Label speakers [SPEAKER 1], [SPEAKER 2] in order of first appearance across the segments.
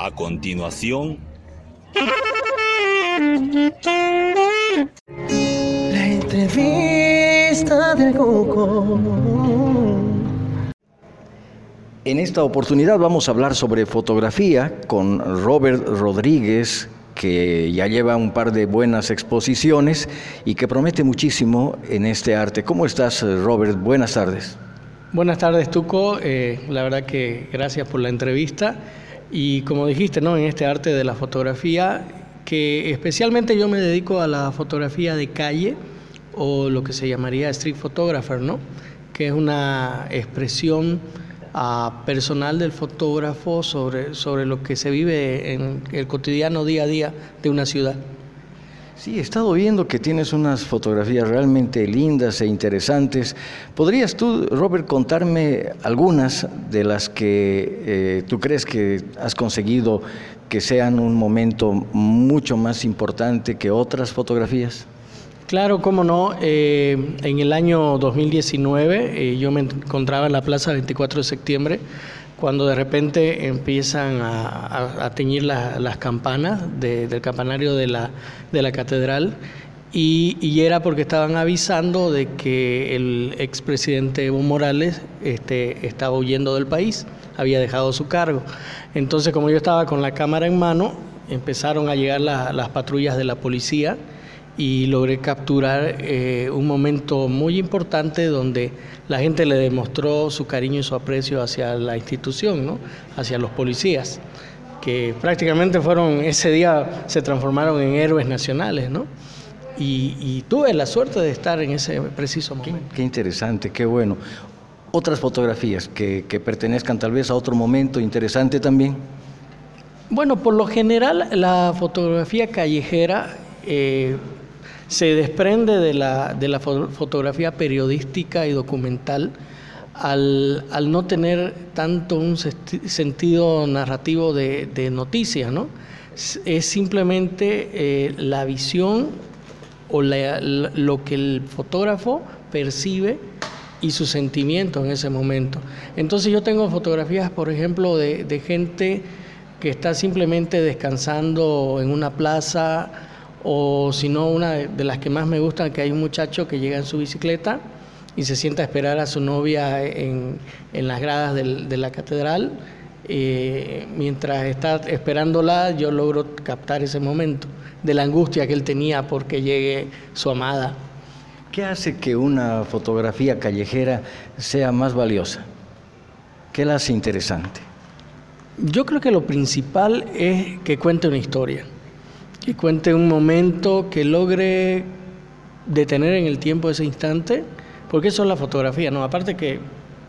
[SPEAKER 1] A continuación,
[SPEAKER 2] La entrevista del Coco.
[SPEAKER 3] En esta oportunidad vamos a hablar sobre fotografía con Robert Rodríguez, que ya lleva un par de buenas exposiciones y que promete muchísimo en este arte. ¿Cómo estás, Robert? Buenas tardes.
[SPEAKER 4] Buenas tardes, Tuco. Eh, la verdad que gracias por la entrevista. Y como dijiste, ¿no? en este arte de la fotografía, que especialmente yo me dedico a la fotografía de calle o lo que se llamaría street photographer, ¿no? que es una expresión ah, personal del fotógrafo sobre, sobre lo que se vive en el cotidiano día a día de una ciudad.
[SPEAKER 3] Sí, he estado viendo que tienes unas fotografías realmente lindas e interesantes. ¿Podrías tú, Robert, contarme algunas de las que eh, tú crees que has conseguido que sean un momento mucho más importante que otras fotografías?
[SPEAKER 4] Claro, cómo no. Eh, en el año 2019 eh, yo me encontraba en la Plaza 24 de septiembre cuando de repente empiezan a, teñir las campanas del campanario de la, de la catedral y, era porque estaban avisando de que el expresidente Evo Morales este, estaba huyendo del país, había dejado su cargo. Entonces, como yo estaba con la cámara en mano, empezaron a llegar las patrullas de la policía y logré capturar eh, un momento muy importante donde la gente le demostró su cariño y su aprecio hacia la institución, ¿no? hacia los policías, que prácticamente fueron, ese día se transformaron en héroes nacionales, ¿no? Y, tuve la suerte de estar en ese preciso momento.
[SPEAKER 3] Qué, interesante, qué bueno. Otras fotografías que, pertenezcan tal vez a otro momento interesante también.
[SPEAKER 4] Bueno, por lo general la fotografía callejera eh, se desprende de la, de la fotografía periodística y documental al, no tener tanto un sentido narrativo de, noticia, ¿no? Es simplemente eh, la visión o lo que el fotógrafo percibe y su sentimiento en ese momento. Entonces yo tengo fotografías, por ejemplo, de gente que está simplemente descansando en una plaza o si no, una de las que más me gustan, que hay un muchacho que llega en su bicicleta y se sienta a esperar a su novia en, las gradas de la catedral. Eh, mientras está esperándola, yo logro captar ese momento de la angustia que él tenía porque llegue su amada.
[SPEAKER 3] ¿Qué hace que una fotografía callejera sea más valiosa? ¿Qué la hace interesante?
[SPEAKER 4] Yo creo que lo principal es que cuente una historia que cuente un momento que logre detener en el tiempo ese instante, porque eso es la fotografía, ¿no? Aparte que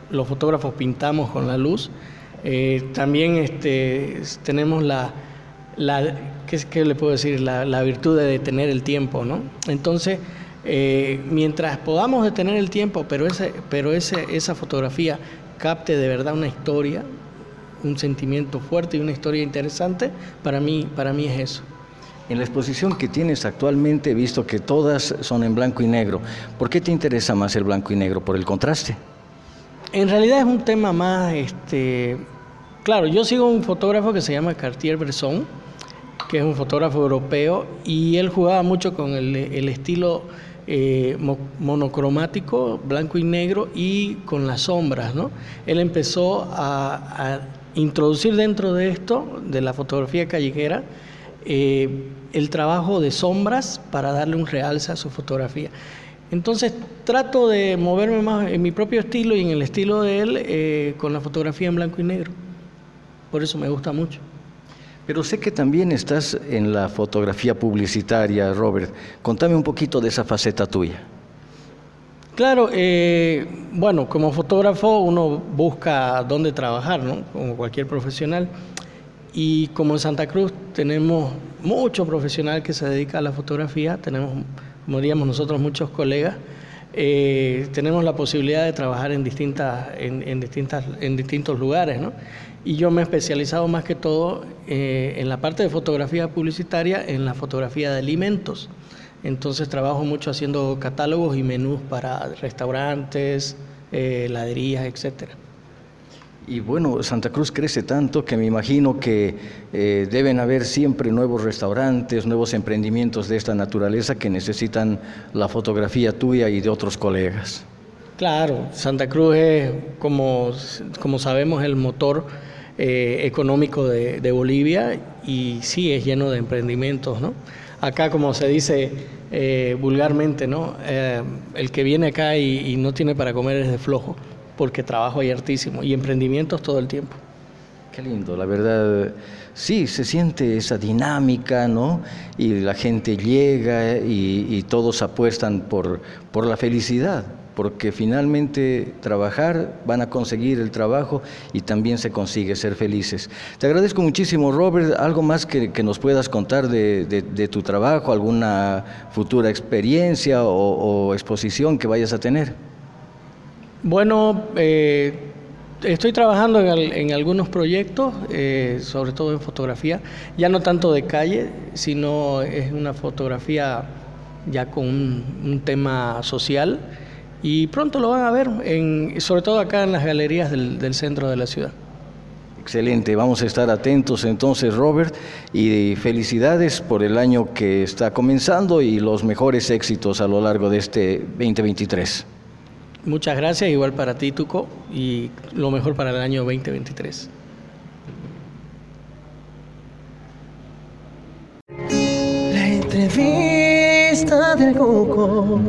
[SPEAKER 4] los fotógrafos pintamos con la luz, eh, también este, tenemos la, la ¿qué, le puedo decir? La, la, virtud de detener el tiempo, ¿no? Entonces, eh, mientras podamos detener el tiempo, pero, ese, pero ese, esa fotografía capte de verdad una historia, un sentimiento fuerte y una historia interesante, para mí, para mí es eso.
[SPEAKER 3] En la exposición que tienes actualmente he visto que todas son en blanco y negro. ¿Por qué te interesa más el blanco y negro? ¿Por el contraste?
[SPEAKER 4] En realidad es un tema más, este, claro, yo sigo un fotógrafo que se llama Cartier-Bresson, que es un fotógrafo europeo, y él jugaba mucho con el, estilo eh, monocromático, blanco y negro, y con las sombras, ¿no? Él empezó a introducir dentro de esto, de la fotografía callejera, eh, el trabajo de sombras para darle un realce a su fotografía. Entonces trato de moverme más en mi propio estilo y en el estilo de él eh, con la fotografía en blanco y negro. Por eso me gusta mucho.
[SPEAKER 3] Pero sé que también estás en la fotografía publicitaria, Robert. Contame un poquito de esa faceta tuya.
[SPEAKER 4] Claro, eh, bueno, como fotógrafo uno busca dónde trabajar, ¿no? Como cualquier profesional. Y como en Santa Cruz tenemos mucho profesional que se dedica a la fotografía, tenemos, como diríamos nosotros, muchos colegas, eh, tenemos la posibilidad de trabajar en, distintas, en, distintas, en distintos lugares. ¿no? Y yo me he especializado más que todo eh, en la parte de fotografía publicitaria, en la fotografía de alimentos. Entonces trabajo mucho haciendo catálogos y menús para restaurantes, eh, heladerías, etcétera.
[SPEAKER 3] Y bueno, Santa Cruz crece tanto que me imagino que eh, deben haber siempre nuevos restaurantes, nuevos emprendimientos de esta naturaleza que necesitan la fotografía tuya y de otros colegas.
[SPEAKER 4] Claro, Santa Cruz es, como, como sabemos, el motor eh, económico de, Bolivia y sí es lleno de emprendimientos, ¿no? Acá, como se dice eh, vulgarmente, ¿no? el que viene acá y no tiene para comer es de flojo porque trabajo hay hartísimo y emprendimientos todo el tiempo.
[SPEAKER 3] Qué lindo, la verdad. Sí, se siente esa dinámica, ¿no? Y la gente llega y, todos apuestan por, por la felicidad, porque finalmente trabajar, van a conseguir el trabajo y también se consigue ser felices. Te agradezco muchísimo, Robert. ¿Algo más que, nos puedas contar de, tu trabajo, alguna futura experiencia o exposición que vayas a tener?
[SPEAKER 4] Bueno, eh, estoy trabajando en, algunos proyectos, eh, sobre todo en fotografía, ya no tanto de calle, sino es una fotografía ya con un, tema social y pronto lo van a ver, en, sobre todo acá en las galerías del, centro de la ciudad.
[SPEAKER 3] Excelente, vamos a estar atentos entonces Robert y felicidades por el año que está comenzando y los mejores éxitos a lo largo de este 2023.
[SPEAKER 4] Muchas gracias, igual para ti, Tuco, y lo mejor para el año 2023.
[SPEAKER 2] La entrevista del Cuco.